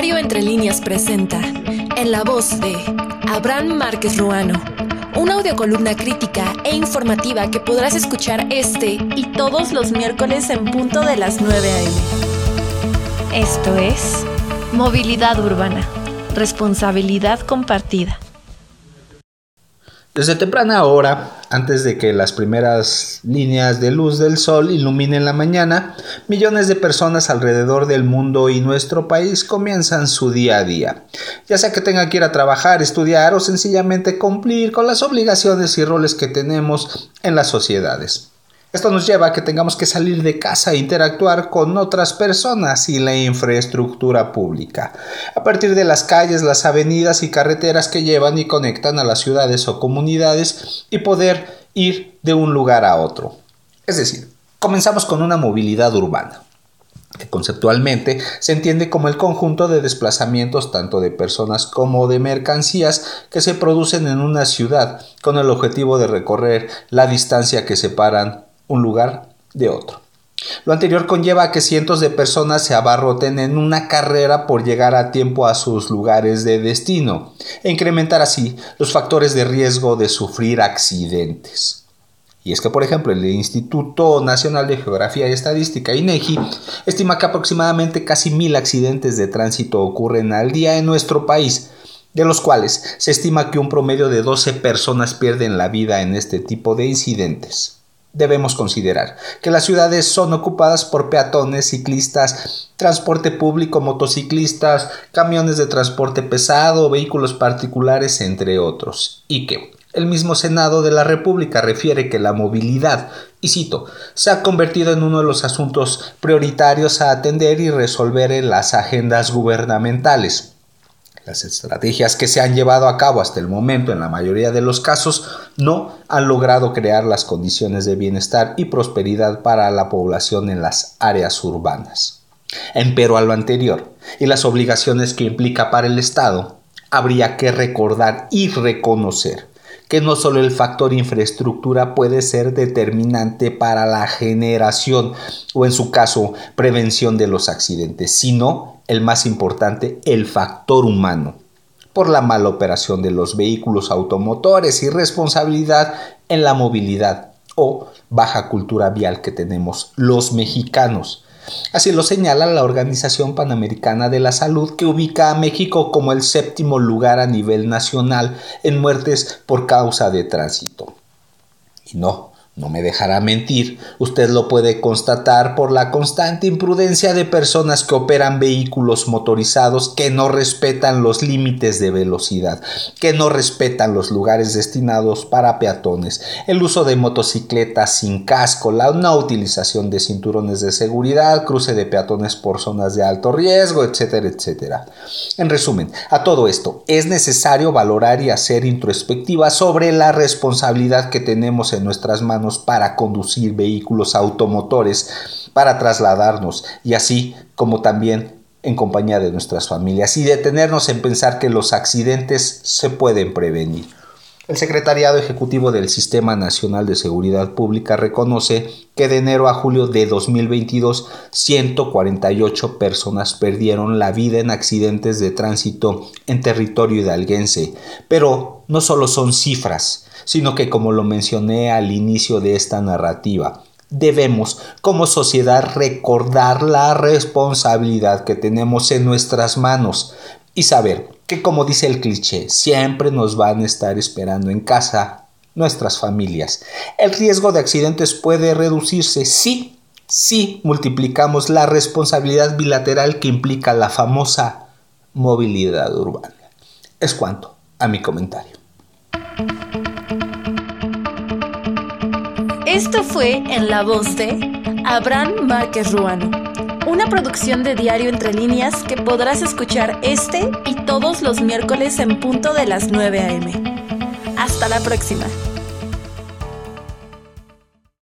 Diario Entre Líneas presenta, en la voz de Abraham Márquez Ruano, una audiocolumna crítica e informativa que podrás escuchar este y todos los miércoles en punto de las 9 a.m. Esto es Movilidad Urbana, responsabilidad compartida. Desde temprana hora, antes de que las primeras líneas de luz del sol iluminen la mañana, millones de personas alrededor del mundo y nuestro país comienzan su día a día, ya sea que tengan que ir a trabajar, estudiar o sencillamente cumplir con las obligaciones y roles que tenemos en las sociedades. Esto nos lleva a que tengamos que salir de casa e interactuar con otras personas y la infraestructura pública. A partir de las calles, las avenidas y carreteras que llevan y conectan a las ciudades o comunidades y poder ir de un lugar a otro. Es decir, comenzamos con una movilidad urbana que conceptualmente se entiende como el conjunto de desplazamientos tanto de personas como de mercancías que se producen en una ciudad con el objetivo de recorrer la distancia que separan un lugar de otro. Lo anterior conlleva que cientos de personas se abarroten en una carrera por llegar a tiempo a sus lugares de destino e incrementar así los factores de riesgo de sufrir accidentes. Y es que, por ejemplo, el Instituto Nacional de Geografía y Estadística, INEGI, estima que aproximadamente casi mil accidentes de tránsito ocurren al día en nuestro país, de los cuales se estima que un promedio de 12 personas pierden la vida en este tipo de incidentes debemos considerar que las ciudades son ocupadas por peatones, ciclistas, transporte público, motociclistas, camiones de transporte pesado, vehículos particulares, entre otros, y que el mismo Senado de la República refiere que la movilidad, y cito, se ha convertido en uno de los asuntos prioritarios a atender y resolver en las agendas gubernamentales. Las estrategias que se han llevado a cabo hasta el momento en la mayoría de los casos no han logrado crear las condiciones de bienestar y prosperidad para la población en las áreas urbanas. Empero a lo anterior y las obligaciones que implica para el Estado, habría que recordar y reconocer que no solo el factor infraestructura puede ser determinante para la generación o en su caso prevención de los accidentes, sino el más importante, el factor humano por la mala operación de los vehículos automotores y responsabilidad en la movilidad o baja cultura vial que tenemos los mexicanos Así lo señala la Organización Panamericana de la Salud, que ubica a México como el séptimo lugar a nivel nacional en muertes por causa de tránsito. Y no, no me dejará mentir, usted lo puede constatar por la constante imprudencia de personas que operan vehículos motorizados que no respetan los límites de velocidad, que no respetan los lugares destinados para peatones, el uso de motocicletas sin casco, la no utilización de cinturones de seguridad, cruce de peatones por zonas de alto riesgo, etcétera, etcétera. En resumen, a todo esto es necesario valorar y hacer introspectiva sobre la responsabilidad que tenemos en nuestras manos para conducir vehículos automotores, para trasladarnos y así como también en compañía de nuestras familias y detenernos en pensar que los accidentes se pueden prevenir. El Secretariado Ejecutivo del Sistema Nacional de Seguridad Pública reconoce que de enero a julio de 2022 148 personas perdieron la vida en accidentes de tránsito en territorio hidalguense. Pero no solo son cifras, sino que como lo mencioné al inicio de esta narrativa, debemos como sociedad recordar la responsabilidad que tenemos en nuestras manos y saber que como dice el cliché, siempre nos van a estar esperando en casa nuestras familias. El riesgo de accidentes puede reducirse si, si multiplicamos la responsabilidad bilateral que implica la famosa movilidad urbana. Es cuanto a mi comentario. Esto fue en la voz de Abraham Márquez Ruano una producción de Diario Entre Líneas que podrás escuchar este y todos los miércoles en punto de las 9 a.m. Hasta la próxima.